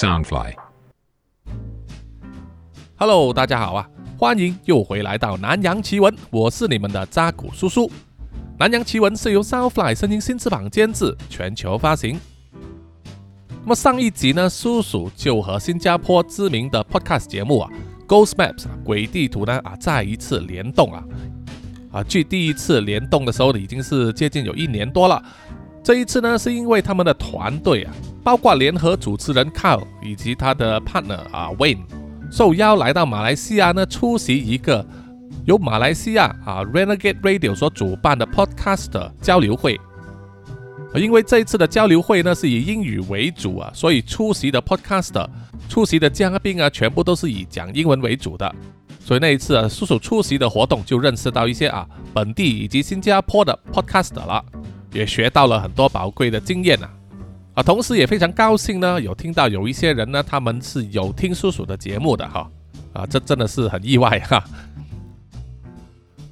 Soundfly。Hello，大家好啊，欢迎又回来到南洋奇闻，我是你们的扎古叔叔。南洋奇闻是由 Soundfly 声音新翅膀监制，全球发行。那么上一集呢，叔叔就和新加坡知名的 Podcast 节目啊，Ghost Maps 鬼地图呢啊再一次联动啊啊，距第一次联动的时候已经是接近有一年多了。这一次呢，是因为他们的团队啊，包括联合主持人 Carl 以及他的 partner 啊 Wayne。受邀来到马来西亚呢，出席一个由马来西亚啊 Renegade Radio 所主办的 Podcast 交流会。因为这一次的交流会呢是以英语为主啊，所以出席的 Podcast 出席的嘉宾啊，全部都是以讲英文为主的。所以那一次啊，叔叔出席的活动就认识到一些啊本地以及新加坡的 Podcast 了，也学到了很多宝贵的经验啊。啊，同时也非常高兴呢，有听到有一些人呢，他们是有听叔叔的节目的哈，啊，这真的是很意外哈。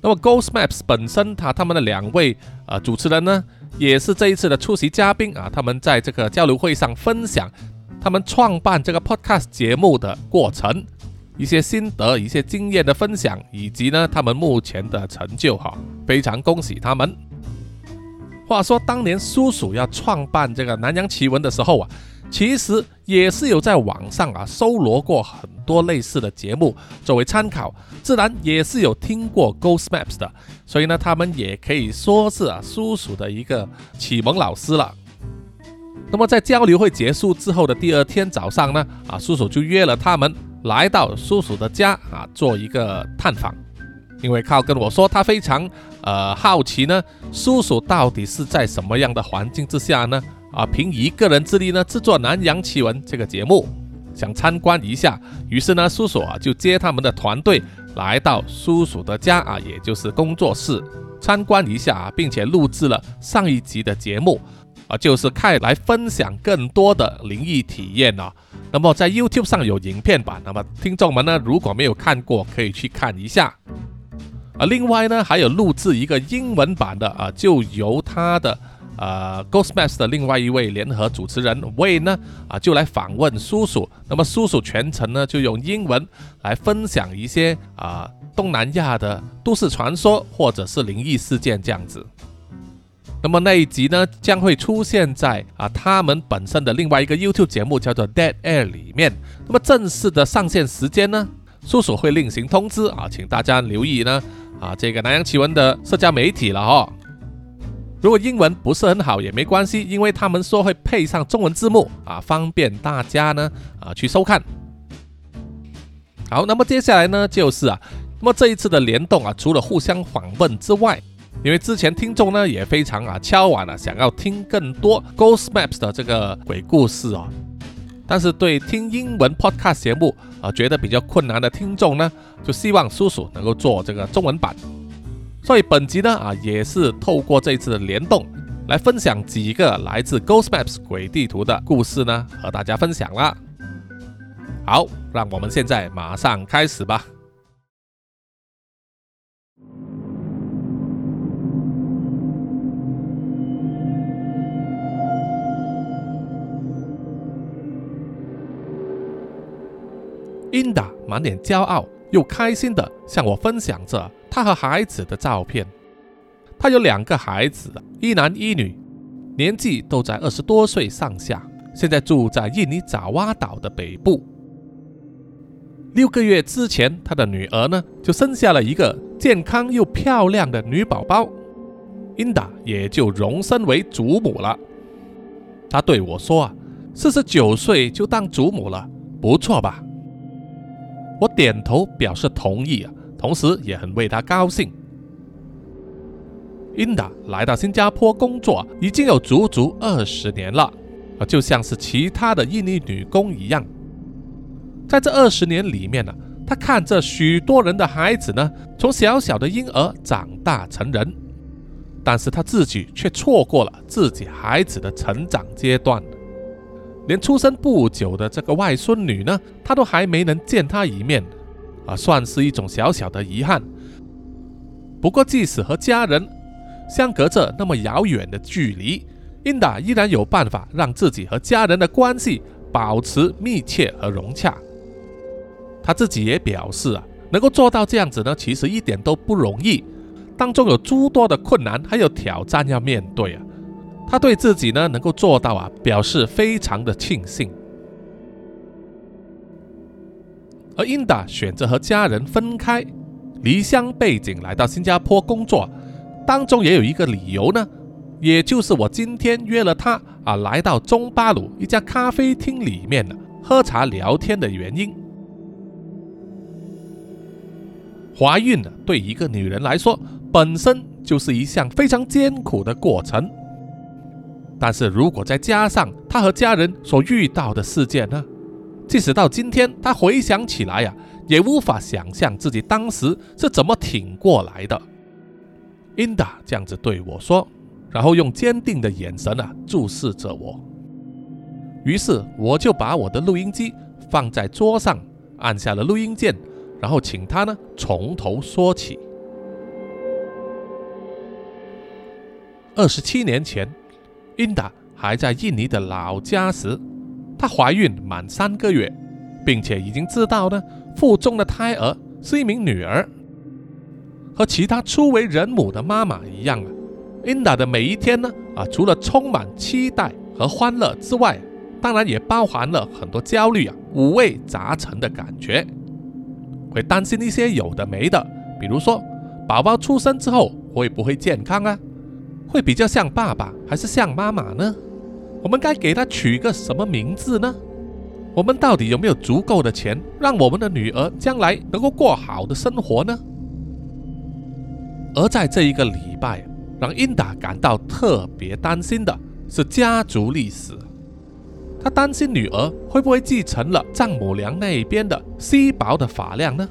那么 Ghost Maps 本身，他他们的两位啊主持人呢，也是这一次的出席嘉宾啊，他们在这个交流会上分享他们创办这个 Podcast 节目的过程，一些心得、一些经验的分享，以及呢他们目前的成就哈，非常恭喜他们。话说当年叔叔要创办这个南洋奇闻的时候啊，其实也是有在网上啊搜罗过很多类似的节目作为参考，自然也是有听过 Ghost Maps 的，所以呢，他们也可以说是啊叔叔的一个启蒙老师了。那么在交流会结束之后的第二天早上呢，啊叔叔就约了他们来到叔叔的家啊做一个探访。因为靠跟我说，他非常呃好奇呢，叔叔到底是在什么样的环境之下呢？啊，凭一个人之力呢制作《南洋奇闻》这个节目，想参观一下。于是呢，叔叔啊就接他们的团队来到叔叔的家啊，也就是工作室参观一下啊，并且录制了上一集的节目啊，就是看来分享更多的灵异体验啊。那么在 YouTube 上有影片版，那么听众们呢如果没有看过，可以去看一下。啊，另外呢，还有录制一个英文版的啊，就由他的呃 Ghostmas 的另外一位联合主持人 Way 呢啊，就来访问叔叔。那么叔叔全程呢就用英文来分享一些啊东南亚的都市传说或者是灵异事件这样子。那么那一集呢将会出现在啊他们本身的另外一个 YouTube 节目叫做 Dead Air 里面。那么正式的上线时间呢，叔叔会另行通知啊，请大家留意呢。啊，这个南洋奇闻的社交媒体了哈。如果英文不是很好也没关系，因为他们说会配上中文字幕啊，方便大家呢啊去收看。好，那么接下来呢就是啊，那么这一次的联动啊，除了互相访问之外，因为之前听众呢也非常啊敲碗了，想要听更多 Ghost Maps 的这个鬼故事哦。但是对听英文 podcast 节目啊觉得比较困难的听众呢，就希望叔叔能够做这个中文版。所以本集呢啊也是透过这次的联动，来分享几个来自 Ghost Maps 鬼地图的故事呢，和大家分享啦。好，让我们现在马上开始吧。琳达满脸骄傲又开心地向我分享着她和孩子的照片。她有两个孩子，一男一女，年纪都在二十多岁上下，现在住在印尼爪哇岛的北部。六个月之前，她的女儿呢就生下了一个健康又漂亮的女宝宝，琳达也就荣升为祖母了。她对我说：“啊，四十九岁就当祖母了，不错吧？”我点头表示同意啊，同时也很为他高兴。琳达来到新加坡工作已经有足足二十年了，啊，就像是其他的印尼女工一样。在这二十年里面呢，她看着许多人的孩子呢，从小小的婴儿长大成人，但是她自己却错过了自己孩子的成长阶段。连出生不久的这个外孙女呢，她都还没能见她一面，啊，算是一种小小的遗憾。不过，即使和家人相隔着那么遥远的距离，琳达依然有办法让自己和家人的关系保持密切和融洽。他自己也表示啊，能够做到这样子呢，其实一点都不容易，当中有诸多的困难还有挑战要面对啊。他对自己呢能够做到啊，表示非常的庆幸。而英达选择和家人分开，离乡背井来到新加坡工作，当中也有一个理由呢，也就是我今天约了他啊，来到中巴鲁一家咖啡厅里面呢喝茶聊天的原因。怀孕呢，对一个女人来说，本身就是一项非常艰苦的过程。但是如果再加上他和家人所遇到的事件呢，即使到今天，他回想起来呀，也无法想象自己当时是怎么挺过来的。琳达这样子对我说，然后用坚定的眼神啊注视着我。于是我就把我的录音机放在桌上，按下了录音键，然后请他呢从头说起。二十七年前。琳达还在印尼的老家时，她怀孕满三个月，并且已经知道呢，腹中的胎儿是一名女儿。和其他初为人母的妈妈一样啊，琳达的每一天呢，啊，除了充满期待和欢乐之外，当然也包含了很多焦虑啊，五味杂陈的感觉，会担心一些有的没的，比如说，宝宝出生之后会不会健康啊？会比较像爸爸还是像妈妈呢？我们该给他取个什么名字呢？我们到底有没有足够的钱，让我们的女儿将来能够过好的生活呢？而在这一个礼拜，让英达感到特别担心的是家族历史。他担心女儿会不会继承了丈母娘那边的稀薄的发量呢？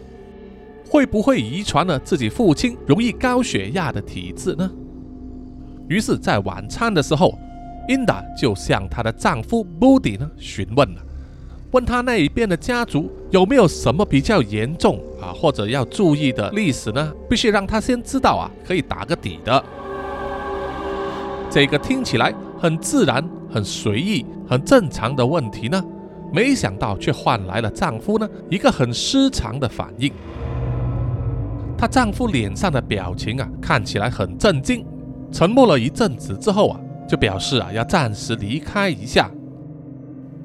会不会遗传了自己父亲容易高血压的体质呢？于是，在晚餐的时候，琳达就向她的丈夫 Budi 呢询问了，问他那一边的家族有没有什么比较严重啊，或者要注意的历史呢？必须让他先知道啊，可以打个底的。这个听起来很自然、很随意、很正常的问题呢，没想到却换来了丈夫呢一个很失常的反应。她丈夫脸上的表情啊，看起来很震惊。沉默了一阵子之后啊，就表示啊要暂时离开一下。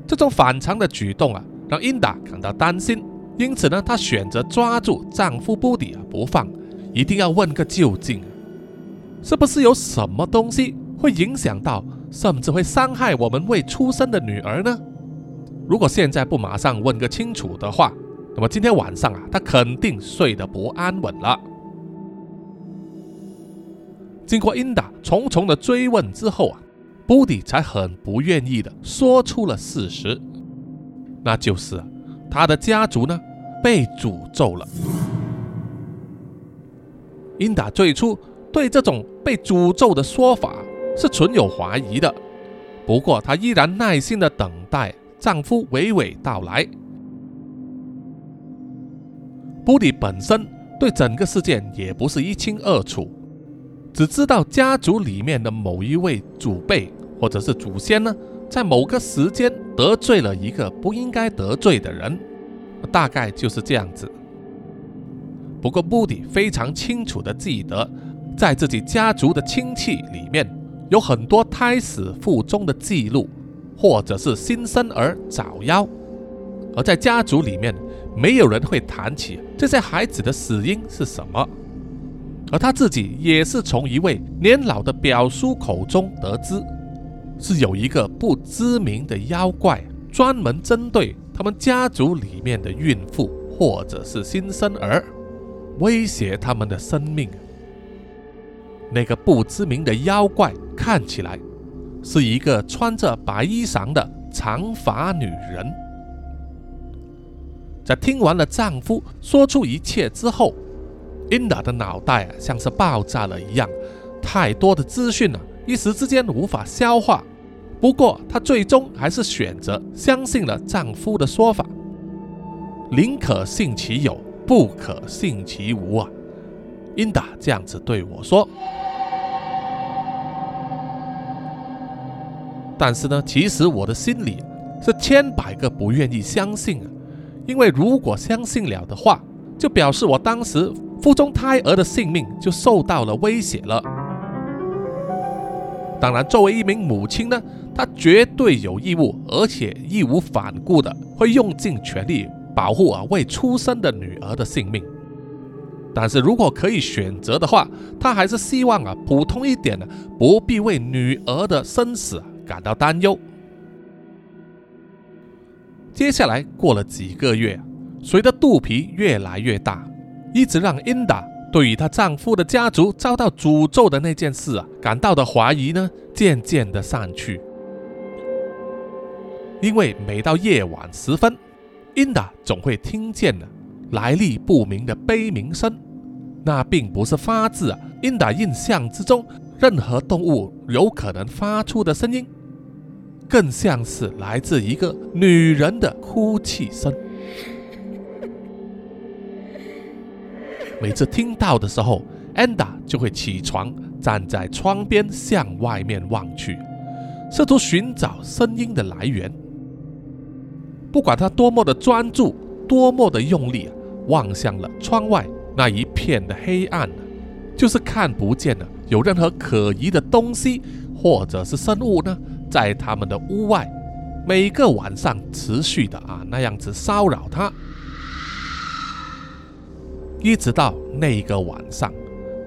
这种反常的举动啊，让英达感到担心，因此呢，她选择抓住丈夫布迪啊不放，一定要问个究竟，是不是有什么东西会影响到，甚至会伤害我们未出生的女儿呢？如果现在不马上问个清楚的话，那么今天晚上啊，她肯定睡得不安稳了。经过英达重重的追问之后啊，布迪才很不愿意的说出了事实，那就是啊他的家族呢被诅咒了。英达最初对这种被诅咒的说法是存有怀疑的，不过她依然耐心的等待丈夫娓娓道来。布迪本身对整个事件也不是一清二楚。只知道家族里面的某一位祖辈或者是祖先呢，在某个时间得罪了一个不应该得罪的人，大概就是这样子。不过布迪非常清楚的记得，在自己家族的亲戚里面有很多胎死腹中的记录，或者是新生儿早夭，而在家族里面没有人会谈起这些孩子的死因是什么。而他自己也是从一位年老的表叔口中得知，是有一个不知名的妖怪专门针对他们家族里面的孕妇或者是新生儿，威胁他们的生命。那个不知名的妖怪看起来是一个穿着白衣裳的长发女人。在听完了丈夫说出一切之后。琳达的脑袋啊，像是爆炸了一样，太多的资讯啊，一时之间无法消化。不过，她最终还是选择相信了丈夫的说法，宁可信其有，不可信其无啊。琳达这样子对我说。但是呢，其实我的心里是千百个不愿意相信啊，因为如果相信了的话，就表示我当时腹中胎儿的性命就受到了威胁了。当然，作为一名母亲呢，她绝对有义务，而且义无反顾的会用尽全力保护啊未出生的女儿的性命。但是如果可以选择的话，她还是希望啊普通一点的，不必为女儿的生死感到担忧。接下来过了几个月，随着肚皮越来越大，一直让 Inda。对于她丈夫的家族遭到诅咒的那件事啊，感到的怀疑呢，渐渐的散去。因为每到夜晚时分，因达总会听见了来历不明的悲鸣声。那并不是发自啊因达印象之中任何动物有可能发出的声音，更像是来自一个女人的哭泣声。每次听到的时候，安达就会起床，站在窗边向外面望去，试图寻找声音的来源。不管他多么的专注，多么的用力，望向了窗外那一片的黑暗，就是看不见了有任何可疑的东西或者是生物呢，在他们的屋外，每个晚上持续的啊那样子骚扰他。一直到那个晚上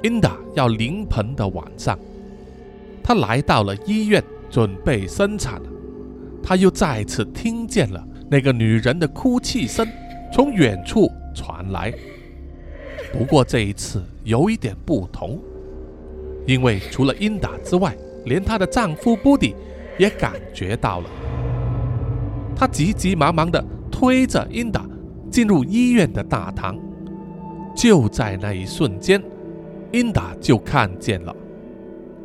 ，Inda 要临盆的晚上，她来到了医院，准备生产。她又再次听见了那个女人的哭泣声从远处传来。不过这一次有一点不同，因为除了 Inda 之外，连她的丈夫 Buddy 也感觉到了。他急急忙忙地推着 Inda 进入医院的大堂。就在那一瞬间，英达就看见了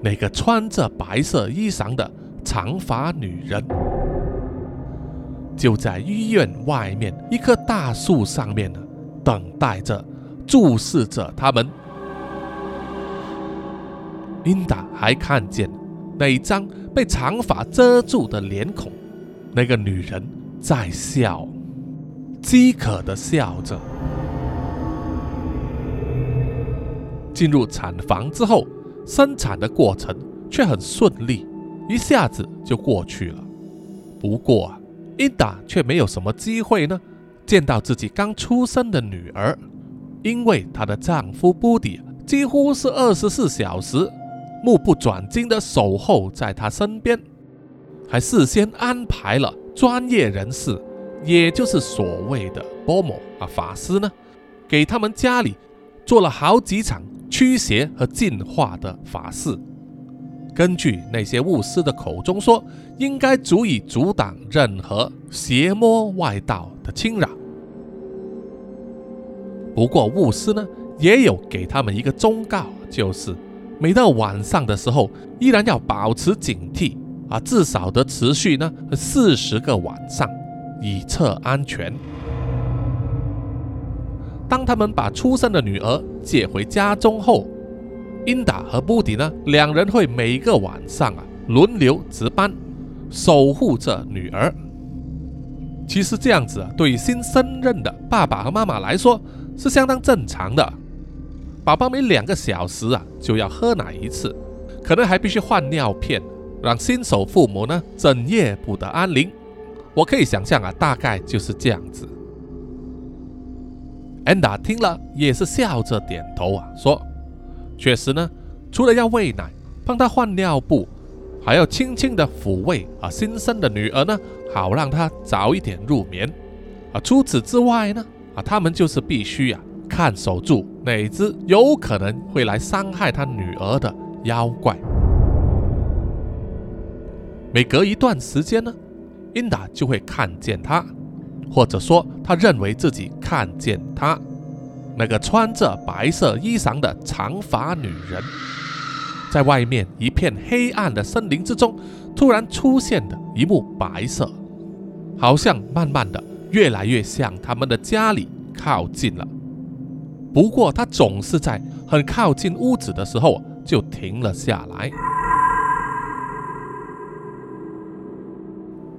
那个穿着白色衣裳的长发女人，就在医院外面一棵大树上面呢，等待着，注视着他们。英达还看见那张被长发遮住的脸孔，那个女人在笑，饥渴的笑着。进入产房之后，生产的过程却很顺利，一下子就过去了。不过啊，伊达却没有什么机会呢，见到自己刚出生的女儿，因为她的丈夫布迪几乎是二十四小时目不转睛的守候在她身边，还事先安排了专业人士，也就是所谓的波摩啊法师呢，给他们家里做了好几场。驱邪和净化的法事，根据那些巫师的口中说，应该足以阻挡任何邪魔外道的侵扰。不过巫师呢，也有给他们一个忠告，就是每到晚上的时候，依然要保持警惕啊，至少得持续呢四十个晚上，以测安全。当他们把出生的女儿接回家中后，英达和布迪呢，两人会每个晚上啊轮流值班，守护着女儿。其实这样子啊，对新生任的爸爸和妈妈来说是相当正常的。宝宝每两个小时啊就要喝奶一次，可能还必须换尿片，让新手父母呢整夜不得安宁。我可以想象啊，大概就是这样子。安达听了也是笑着点头啊，说：“确实呢，除了要喂奶、帮她换尿布，还要轻轻的抚慰啊新生的女儿呢，好让她早一点入眠。啊，除此之外呢，啊，他们就是必须啊看守住哪只有可能会来伤害他女儿的妖怪。每隔一段时间呢，英达就会看见他。”或者说，他认为自己看见他那个穿着白色衣裳的长发女人，在外面一片黑暗的森林之中，突然出现的一幕白色，好像慢慢的越来越向他们的家里靠近了。不过，他总是在很靠近屋子的时候就停了下来。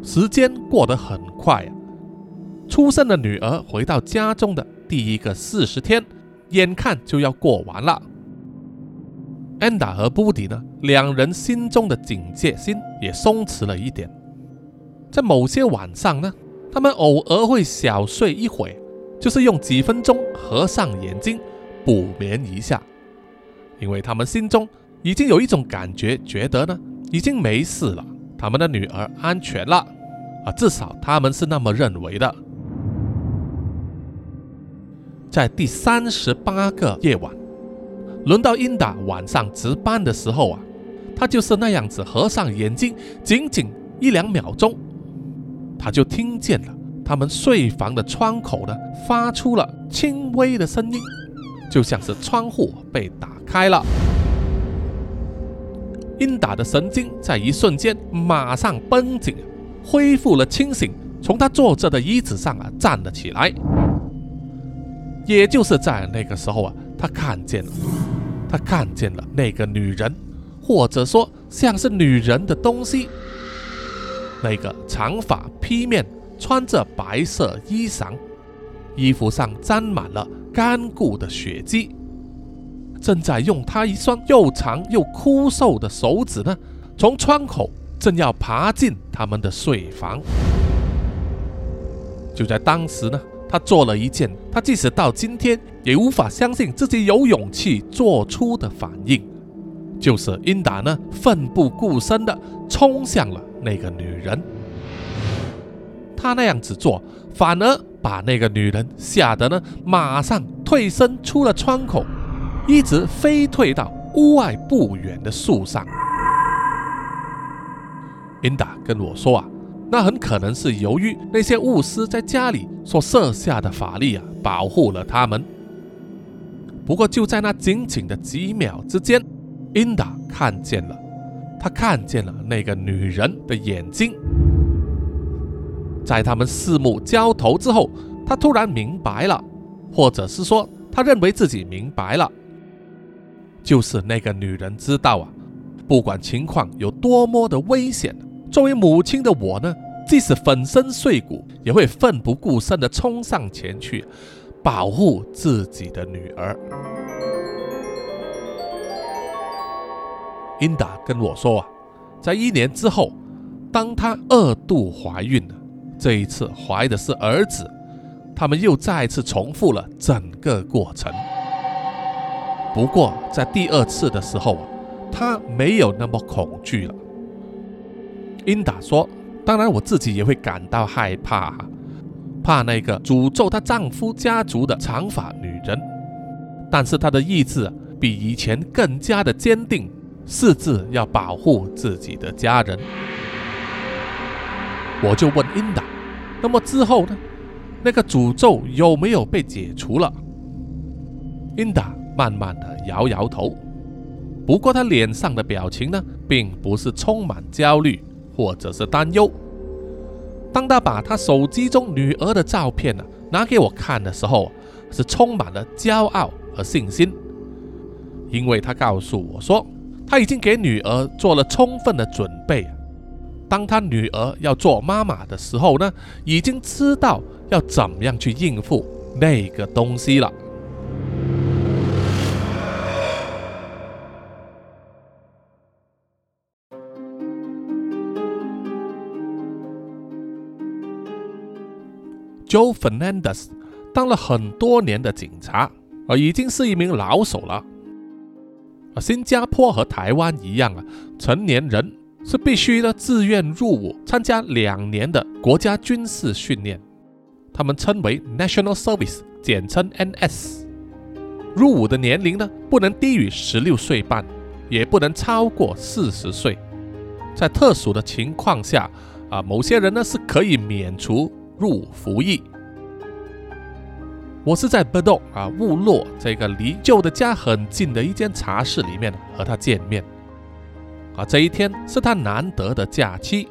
时间过得很快啊，出生的女儿回到家中的第一个四十天，眼看就要过完了。安达和布迪呢，两人心中的警戒心也松弛了一点。在某些晚上呢，他们偶尔会小睡一会，就是用几分钟合上眼睛补眠一下，因为他们心中已经有一种感觉，觉得呢已经没事了，他们的女儿安全了啊，至少他们是那么认为的。在第三十八个夜晚。轮到英达晚上值班的时候啊，他就是那样子合上眼睛，仅仅一两秒钟，他就听见了他们睡房的窗口呢发出了轻微的声音，就像是窗户被打开了。英达的神经在一瞬间马上绷紧，恢复了清醒，从他坐着的椅子上啊站了起来。也就是在那个时候啊，他看见了。他看见了那个女人，或者说像是女人的东西。那个长发披面、穿着白色衣裳、衣服上沾满了干固的血迹，正在用他一双又长又枯瘦的手指呢，从窗口正要爬进他们的睡房。就在当时呢。他做了一件他即使到今天也无法相信自己有勇气做出的反应，就是英达呢奋不顾身的冲向了那个女人。他那样子做，反而把那个女人吓得呢马上退身出了窗口，一直飞退到屋外不远的树上。英达跟我说啊。那很可能是由于那些巫师在家里所设下的法力啊，保护了他们。不过就在那仅仅的几秒之间，英达看见了，他看见了那个女人的眼睛。在他们四目交投之后，他突然明白了，或者是说他认为自己明白了，就是那个女人知道啊，不管情况有多么的危险。作为母亲的我呢，即使粉身碎骨，也会奋不顾身地冲上前去，保护自己的女儿。英达跟我说啊，在一年之后，当她二度怀孕了，这一次怀的是儿子，他们又再次重复了整个过程。不过在第二次的时候啊，她没有那么恐惧了。英达说：“当然，我自己也会感到害怕，怕那个诅咒她丈夫家族的长发女人。但是她的意志比以前更加的坚定，誓志要保护自己的家人。”我就问英达：“那么之后呢？那个诅咒有没有被解除了？”英达慢慢的摇摇头，不过他脸上的表情呢，并不是充满焦虑。或者是担忧。当他把他手机中女儿的照片呢拿给我看的时候，是充满了骄傲和信心，因为他告诉我说，他已经给女儿做了充分的准备。当他女儿要做妈妈的时候呢，已经知道要怎么样去应付那个东西了。Joe Fernandez 当了很多年的警察，啊，已经是一名老手了。啊，新加坡和台湾一样啊，成年人是必须的自愿入伍参加两年的国家军事训练，他们称为 National Service，简称 NS。入伍的年龄呢，不能低于十六岁半，也不能超过四十岁。在特殊的情况下，啊，某些人呢是可以免除。入服役。我是在 b 动啊雾落这个离旧的家很近的一间茶室里面和他见面。啊，这一天是他难得的假期，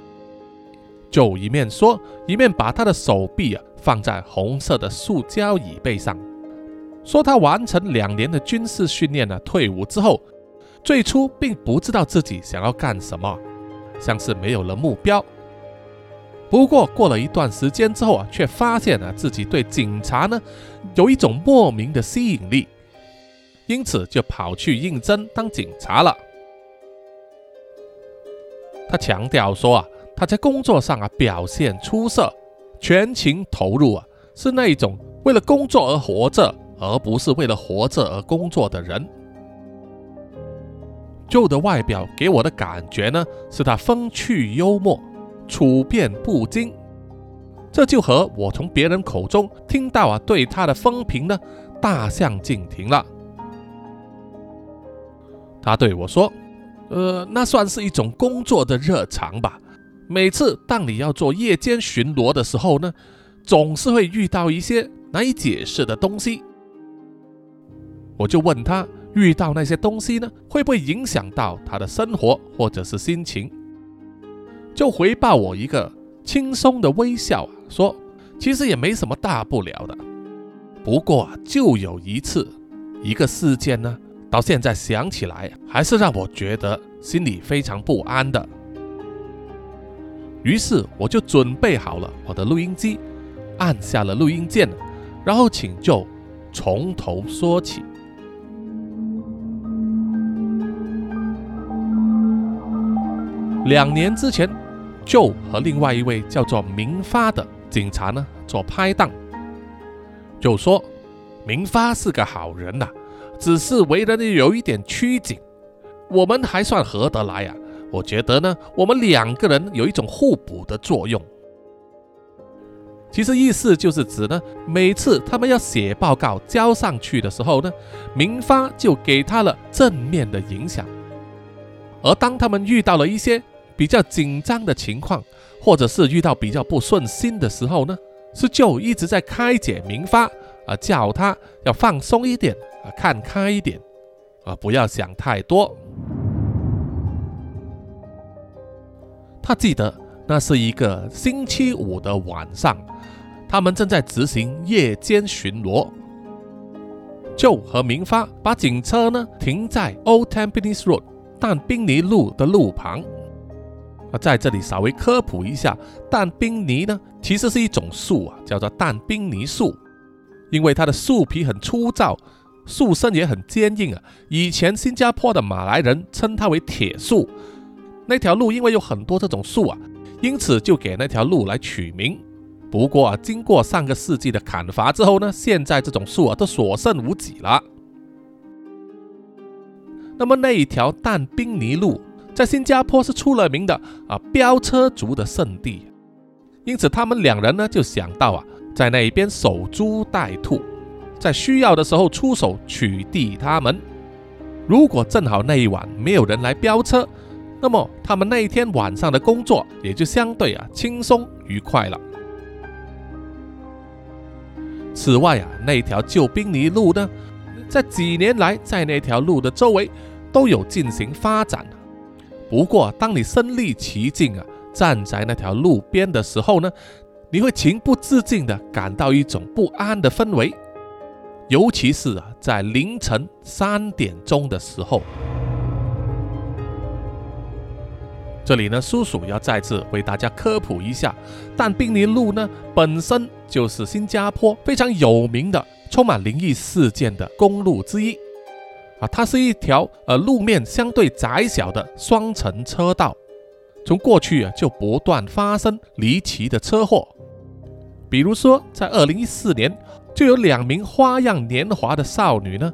就一面说，一面把他的手臂啊放在红色的塑胶椅背上，说他完成两年的军事训练呢，退伍之后，最初并不知道自己想要干什么，像是没有了目标。不过过了一段时间之后啊，却发现啊自己对警察呢有一种莫名的吸引力，因此就跑去应征当警察了。他强调说啊，他在工作上啊表现出色，全情投入啊，是那一种为了工作而活着，而不是为了活着而工作的人。Joe 的外表给我的感觉呢，是他风趣幽默。处变不惊，这就和我从别人口中听到啊对他的风评呢大相径庭了。他对我说：“呃，那算是一种工作的热肠吧。每次当你要做夜间巡逻的时候呢，总是会遇到一些难以解释的东西。”我就问他：“遇到那些东西呢，会不会影响到他的生活或者是心情？”就回报我一个轻松的微笑，说：“其实也没什么大不了的。不过就有一次，一个事件呢，到现在想起来还是让我觉得心里非常不安的。于是我就准备好了我的录音机，按下了录音键，然后请就从头说起。两年之前。”就和另外一位叫做明发的警察呢做拍档，就说明发是个好人呐，只是为人有一点拘谨，我们还算合得来啊。我觉得呢，我们两个人有一种互补的作用。其实意思就是指呢，每次他们要写报告交上去的时候呢，明发就给他了正面的影响，而当他们遇到了一些。比较紧张的情况，或者是遇到比较不顺心的时候呢，是就一直在开解明发啊，叫他要放松一点啊，看开一点啊，不要想太多。他记得那是一个星期五的晚上，他们正在执行夜间巡逻，就和明发把警车呢停在 Old Tampines Road 但宾尼路的路旁。啊，在这里稍微科普一下，淡冰尼呢，其实是一种树啊，叫做淡冰尼树，因为它的树皮很粗糙，树身也很坚硬啊。以前新加坡的马来人称它为铁树。那条路因为有很多这种树啊，因此就给那条路来取名。不过啊，经过上个世纪的砍伐之后呢，现在这种树啊都所剩无几了。那么那一条淡冰尼路。在新加坡是出了名的啊飙车族的圣地，因此他们两人呢就想到啊在那一边守株待兔，在需要的时候出手取缔他们。如果正好那一晚没有人来飙车，那么他们那一天晚上的工作也就相对啊轻松愉快了。此外啊那条旧宾尼路呢，在几年来在那条路的周围都有进行发展。不过，当你身历其境啊，站在那条路边的时候呢，你会情不自禁地感到一种不安的氛围，尤其是啊，在凌晨三点钟的时候。这里呢，叔叔要再次为大家科普一下，但宾尼路呢，本身就是新加坡非常有名的、充满灵异事件的公路之一。啊，它是一条呃路面相对窄小的双层车道，从过去啊就不断发生离奇的车祸，比如说在二零一四年就有两名花样年华的少女呢，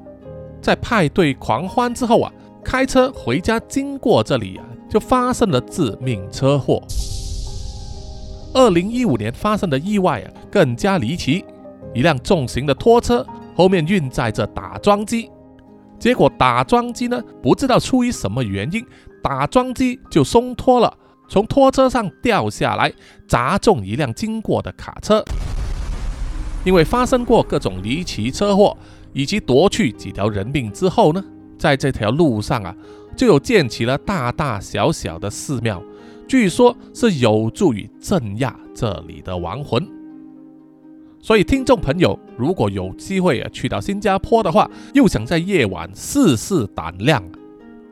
在派对狂欢之后啊，开车回家经过这里啊，就发生了致命车祸。二零一五年发生的意外啊更加离奇，一辆重型的拖车后面运载着打桩机。结果打桩机呢，不知道出于什么原因，打桩机就松脱了，从拖车上掉下来，砸中一辆经过的卡车。因为发生过各种离奇车祸，以及夺去几条人命之后呢，在这条路上啊，就有建起了大大小小的寺庙，据说是有助于镇压这里的亡魂。所以，听众朋友，如果有机会啊去到新加坡的话，又想在夜晚试试胆量，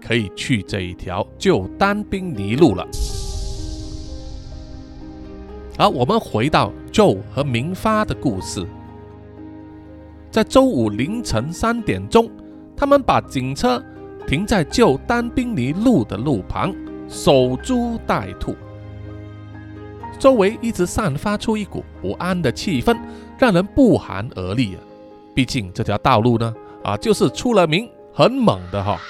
可以去这一条旧丹宾尼路了。好我们回到 Joe 和明发的故事，在周五凌晨三点钟，他们把警车停在旧丹宾尼路的路旁，守株待兔。周围一直散发出一股不安的气氛，让人不寒而栗啊！毕竟这条道路呢，啊，就是出了名很猛的哈。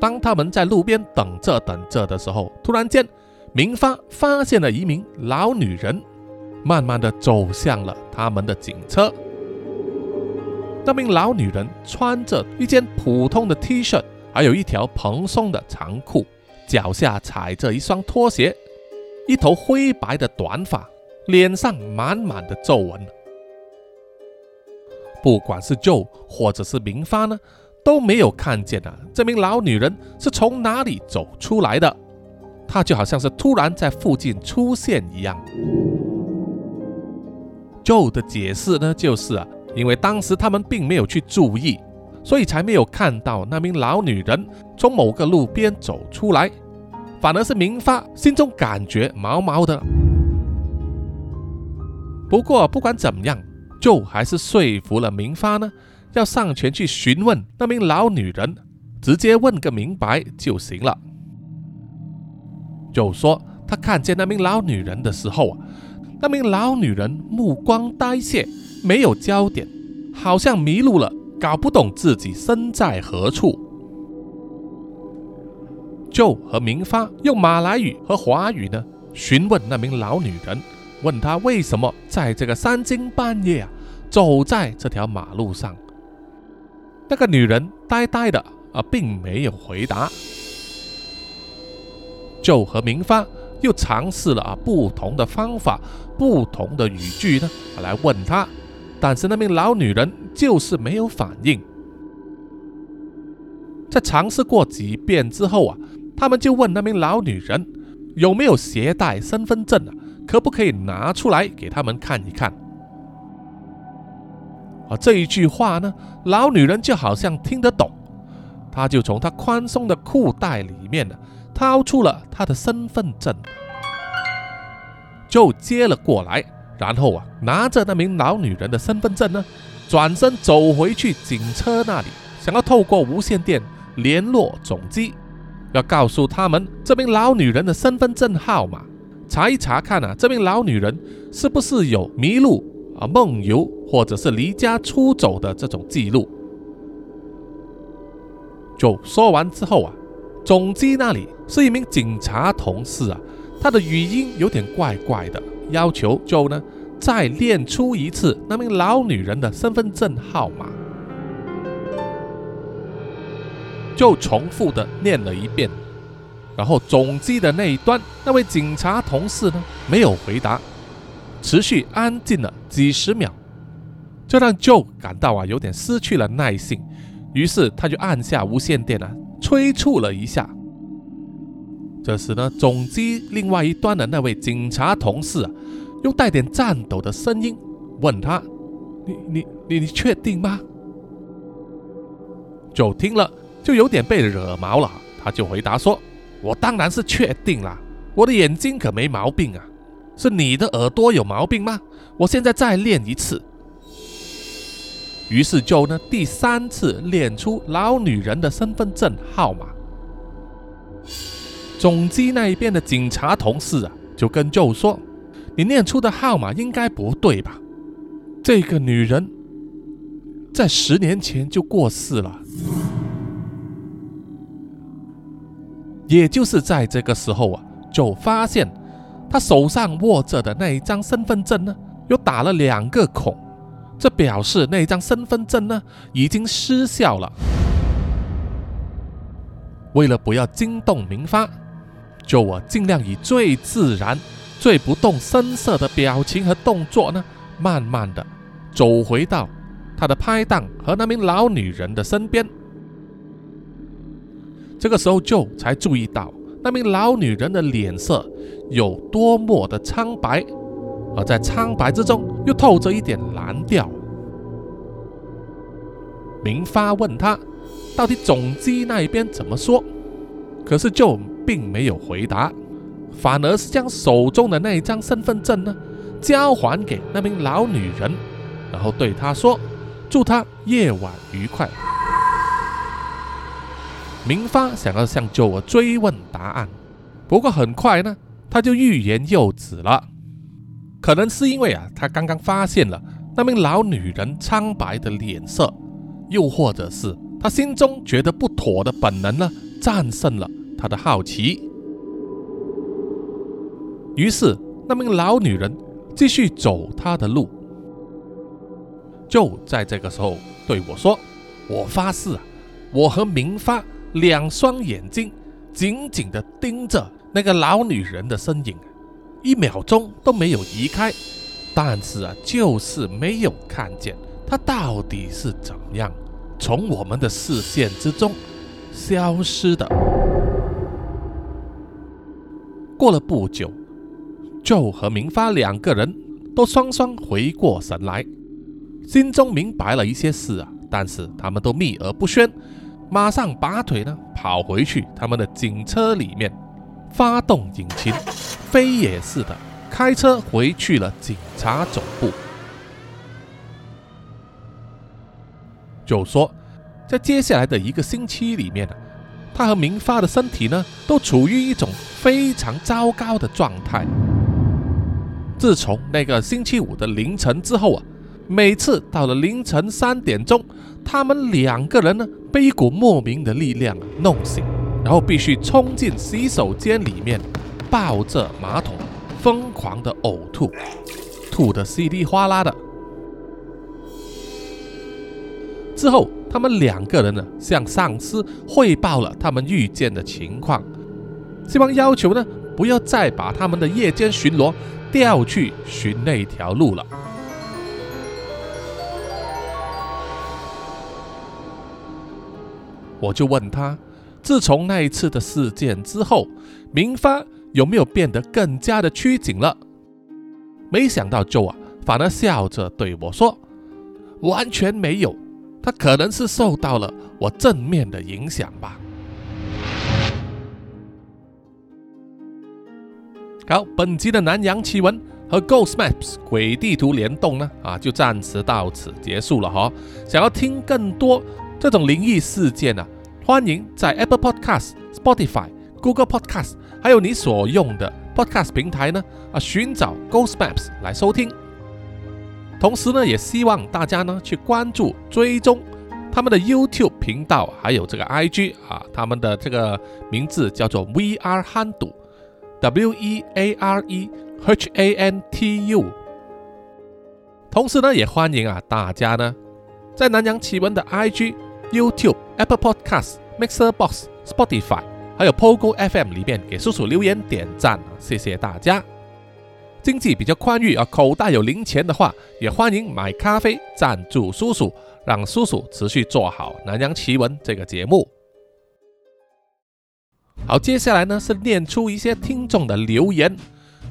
当他们在路边等着等着的时候，突然间，明发发现了一名老女人，慢慢的走向了他们的警车。那名老女人穿着一件普通的 T 恤，还有一条蓬松的长裤，脚下踩着一双拖鞋，一头灰白的短发，脸上满满的皱纹。不管是 Joe 或者是明发呢？都没有看见啊！这名老女人是从哪里走出来的？她就好像是突然在附近出现一样。Joe 的解释呢，就是啊，因为当时他们并没有去注意，所以才没有看到那名老女人从某个路边走出来，反而是明发心中感觉毛毛的。不过不管怎么样舅还是说服了明发呢。要上前去询问那名老女人，直接问个明白就行了。就说他看见那名老女人的时候啊，那名老女人目光呆滞，没有焦点，好像迷路了，搞不懂自己身在何处。就和明发用马来语和华语呢询问那名老女人，问他为什么在这个三更半夜啊走在这条马路上。那个女人呆呆的啊，并没有回答。就和明发又尝试了啊不同的方法、不同的语句呢，来问他，但是那名老女人就是没有反应。在尝试过几遍之后啊，他们就问那名老女人有没有携带身份证啊，可不可以拿出来给他们看一看。而这一句话呢，老女人就好像听得懂，她就从她宽松的裤袋里面呢，掏出了她的身份证，就接了过来，然后啊，拿着那名老女人的身份证呢，转身走回去警车那里，想要透过无线电联络总机，要告诉他们这名老女人的身份证号码，查一查看啊，这名老女人是不是有迷路啊、梦游。或者是离家出走的这种记录。就说完之后啊，总机那里是一名警察同事啊，他的语音有点怪怪的，要求就呢再练出一次那名老女人的身份证号码，就重复的念了一遍，然后总机的那一端那位警察同事呢没有回答，持续安静了几十秒。这让 Joe 感到啊有点失去了耐性，于是他就按下无线电啊催促了一下。这时呢，总机另外一端的那位警察同事啊，用带点颤抖的声音问他：“你你你你确定吗？”Joe 听了就有点被惹毛了，他就回答说：“我当然是确定啦，我的眼睛可没毛病啊，是你的耳朵有毛病吗？我现在再练一次。”于是就呢第三次练出老女人的身份证号码。总机那一边的警察同事啊，就跟 Joe 说：“你念出的号码应该不对吧？这个女人在十年前就过世了。”也就是在这个时候啊，就发现他手上握着的那一张身份证呢，又打了两个孔。这表示那张身份证呢已经失效了。为了不要惊动明发，就我尽量以最自然、最不动声色的表情和动作呢，慢慢的走回到他的拍档和那名老女人的身边。这个时候，就才注意到那名老女人的脸色有多么的苍白。而在苍白之中，又透着一点蓝调。明发问他，到底总机那一边怎么说？可是就并没有回答，反而是将手中的那一张身份证呢交还给那名老女人，然后对她说：“祝她夜晚愉快。”明发想要向 Joe 追问答案，不过很快呢，他就欲言又止了。可能是因为啊，他刚刚发现了那名老女人苍白的脸色，又或者是他心中觉得不妥的本能呢，战胜了他的好奇。于是，那名老女人继续走她的路。就在这个时候对我说：“我发誓啊，我和明发两双眼睛紧紧地盯着那个老女人的身影。”一秒钟都没有移开，但是啊，就是没有看见她到底是怎样从我们的视线之中消失的。过了不久就和明发两个人都双双回过神来，心中明白了一些事啊，但是他们都秘而不宣，马上拔腿呢跑回去他们的警车里面，发动引擎。飞也似的开车回去了警察总部，就说在接下来的一个星期里面呢，他和明发的身体呢都处于一种非常糟糕的状态。自从那个星期五的凌晨之后啊，每次到了凌晨三点钟，他们两个人呢被一股莫名的力量弄醒，然后必须冲进洗手间里面。抱着马桶，疯狂的呕吐，吐得稀里哗啦的。之后，他们两个人呢，向上司汇报了他们遇见的情况，希望要求呢，不要再把他们的夜间巡逻调去巡那条路了。我就问他，自从那一次的事件之后，明发。有没有变得更加的拘谨了？没想到舅啊，反而笑着对我说：“完全没有，他可能是受到了我正面的影响吧。”好，本集的南洋奇闻和 Ghost Maps 鬼地图联动呢，啊，就暂时到此结束了哈。想要听更多这种灵异事件呢，欢迎在 Apple Podcast、Spotify、Google Podcast。还有你所用的 Podcast 平台呢啊，寻找 Ghost Maps 来收听。同时呢，也希望大家呢去关注、追踪他们的 YouTube 频道，还有这个 IG 啊，他们的这个名字叫做 VR Hantu，W E A R E H A N T U。同时呢，也欢迎啊大家呢在南洋奇闻的 IG、YouTube、Apple Podcast、Mixer Box、Spotify。还有 Pogo FM 里面给叔叔留言点赞，谢谢大家。经济比较宽裕啊，口袋有零钱的话，也欢迎买咖啡赞助叔叔，让叔叔持续做好《南洋奇闻》这个节目。好，接下来呢是念出一些听众的留言。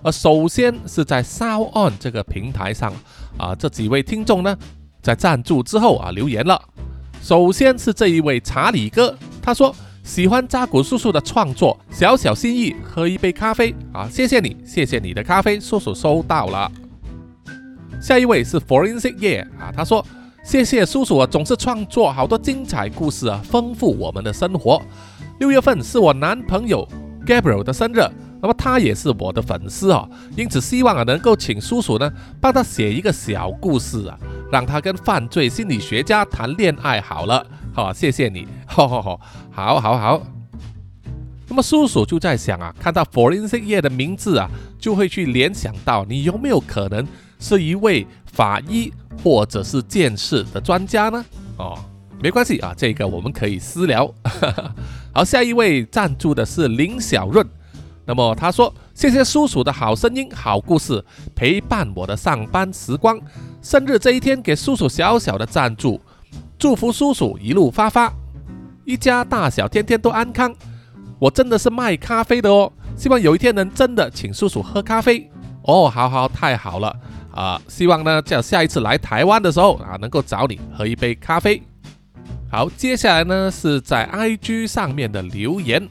呃，首先是在 Sound On 这个平台上啊，这几位听众呢在赞助之后啊留言了。首先是这一位查理哥，他说。喜欢扎古叔叔的创作，小小心意，喝一杯咖啡啊！谢谢你，谢谢你的咖啡，叔叔收到了。下一位是 Forensic 叶啊，他说：“谢谢叔叔啊，总是创作好多精彩故事啊，丰富我们的生活。六月份是我男朋友 Gabriel 的生日，那么他也是我的粉丝啊，因此希望啊能够请叔叔呢帮他写一个小故事啊，让他跟犯罪心理学家谈恋爱好了。”好，谢谢你，好 好好，好好好。那么叔叔就在想啊，看到 forensic 业的名字啊，就会去联想到你有没有可能是一位法医或者是鉴识的专家呢？哦，没关系啊，这个我们可以私聊。好，下一位赞助的是林小润，那么他说：谢谢叔叔的好声音、好故事，陪伴我的上班时光。生日这一天，给叔叔小小的赞助。祝福叔叔一路发发，一家大小天天都安康。我真的是卖咖啡的哦，希望有一天能真的请叔叔喝咖啡哦。好好，太好了啊！希望呢，叫下一次来台湾的时候啊，能够找你喝一杯咖啡。好，接下来呢是在 IG 上面的留言，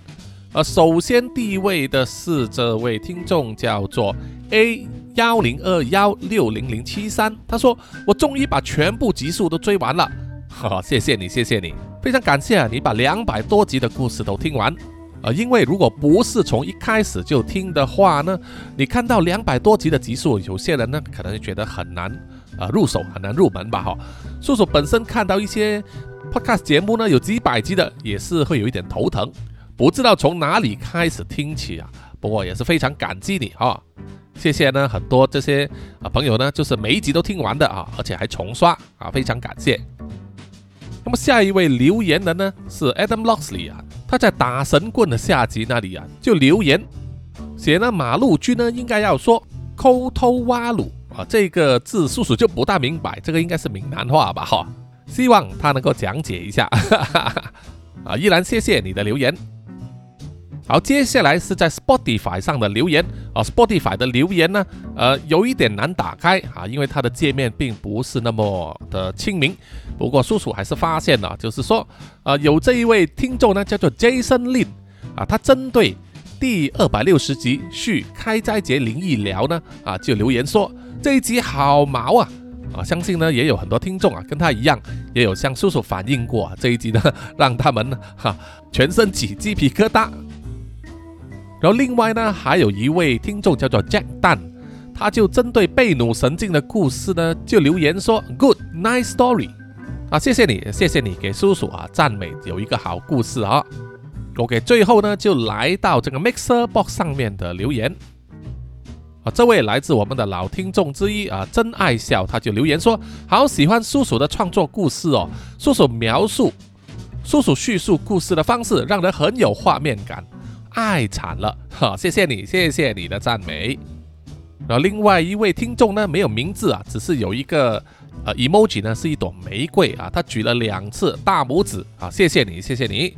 呃，首先第一位的是这位听众叫做 A 幺零二幺六零零七三，他说我终于把全部集数都追完了，哈，谢谢你，谢谢你，非常感谢啊，你把两百多集的故事都听完。呃，因为如果不是从一开始就听的话呢，你看到两百多集的集数，有些人呢可能觉得很难呃入手，很难入门吧哈。叔叔本身看到一些 podcast 节目呢，有几百集的，也是会有一点头疼，不知道从哪里开始听起啊。不过也是非常感激你哈，谢谢呢，很多这些啊朋友呢，就是每一集都听完的啊，而且还重刷啊，非常感谢。那么下一位留言的呢是 Adam Loxley 啊。他在打神棍的下集那里啊，就留言写呢马路军呢应该要说抠偷挖路啊，这个字叔叔就不大明白，这个应该是闽南话吧哈，希望他能够讲解一下 啊，依然谢谢你的留言。好，接下来是在 Spotify 上的留言啊，Spotify 的留言呢，呃，有一点难打开啊，因为它的界面并不是那么的亲民。不过叔叔还是发现了，就是说，呃，有这一位听众呢，叫做 Jason Lin 啊，他针对第二百六十集续开斋节灵异聊呢，啊，就留言说这一集好毛啊啊，相信呢也有很多听众啊，跟他一样，也有向叔叔反映过这一集呢，让他们哈全身起鸡皮疙瘩。然后另外呢，还有一位听众叫做 Jack 蛋，他就针对贝努神经的故事呢，就留言说 Good nice story 啊，谢谢你，谢谢你给叔叔啊赞美，有一个好故事啊。OK，最后呢就来到这个 Mixer Box 上面的留言啊，这位来自我们的老听众之一啊，真爱笑，他就留言说好喜欢叔叔的创作故事哦，叔叔描述叔叔叙述故事的方式让人很有画面感。爱惨了 哈！谢谢你，谢谢你的赞美。然后另外一位听众呢，没有名字啊，只是有一个呃 emoji 呢，是一朵玫瑰啊，他举了两次大拇指啊，谢谢你，谢谢你。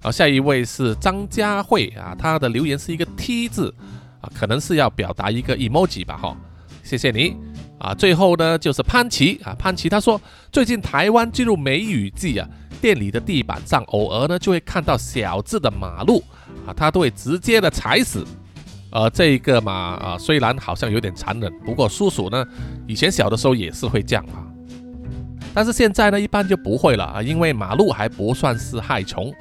然后下一位是张佳慧啊，他的留言是一个 T 字啊，可能是要表达一个 emoji 吧哈，谢谢你啊。最后呢就是潘琪啊，潘琪他说最近台湾进入梅雨季啊，店里的地板上偶尔呢就会看到小字的马路。啊，他都会直接的踩死，呃，这一个嘛，啊，虽然好像有点残忍，不过叔叔呢，以前小的时候也是会这样啊，但是现在呢，一般就不会了啊，因为马路还不算是害虫，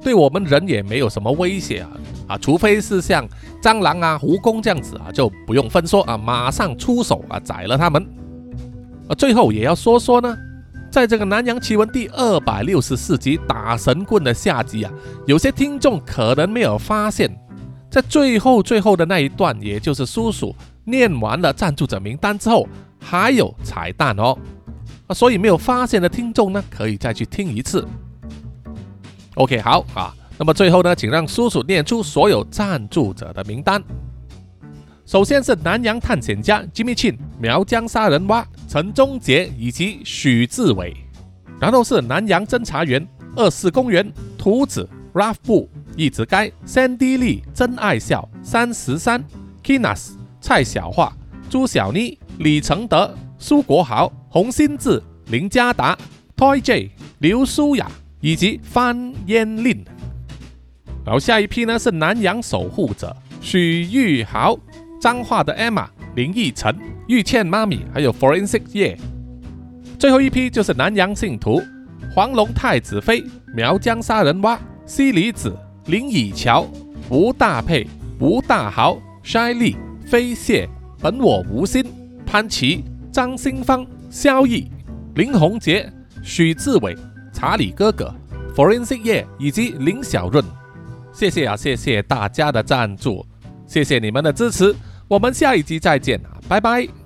对我们人也没有什么威胁啊，啊，除非是像蟑螂啊、蜈蚣这样子啊，就不用分说啊，马上出手啊，宰了他们。啊，最后也要说说呢。在这个南洋奇闻第二百六十四集打神棍的下集啊，有些听众可能没有发现，在最后最后的那一段，也就是叔叔念完了赞助者名单之后，还有彩蛋哦。啊，所以没有发现的听众呢，可以再去听一次。OK，好啊。那么最后呢，请让叔叔念出所有赞助者的名单。首先是南洋探险家 Jimmy Chin、苗疆杀人蛙陈忠杰以及许志伟，然后是南洋侦查员二四公园图子 Ralph 布一直该 Sandy Lee 真爱笑三十三 Kinas 蔡小桦朱小妮李承德苏国豪洪新志林家达 Toy J 刘舒雅以及范嫣令。然后下一批呢是南洋守护者许玉豪。脏话的 Emma、林奕晨、玉倩妈咪，还有 Forensic 叶，最后一批就是南洋信徒黄龙太子妃、苗疆杀人蛙、西里子、林以乔、吴大佩、吴大豪、筛利、飞蟹、本我无心、潘琪、张新芳、萧毅、林宏杰、许志伟、查理哥哥、Forensic 叶以及林小润，谢谢啊，谢谢大家的赞助。谢谢你们的支持，我们下一集再见啊，拜拜。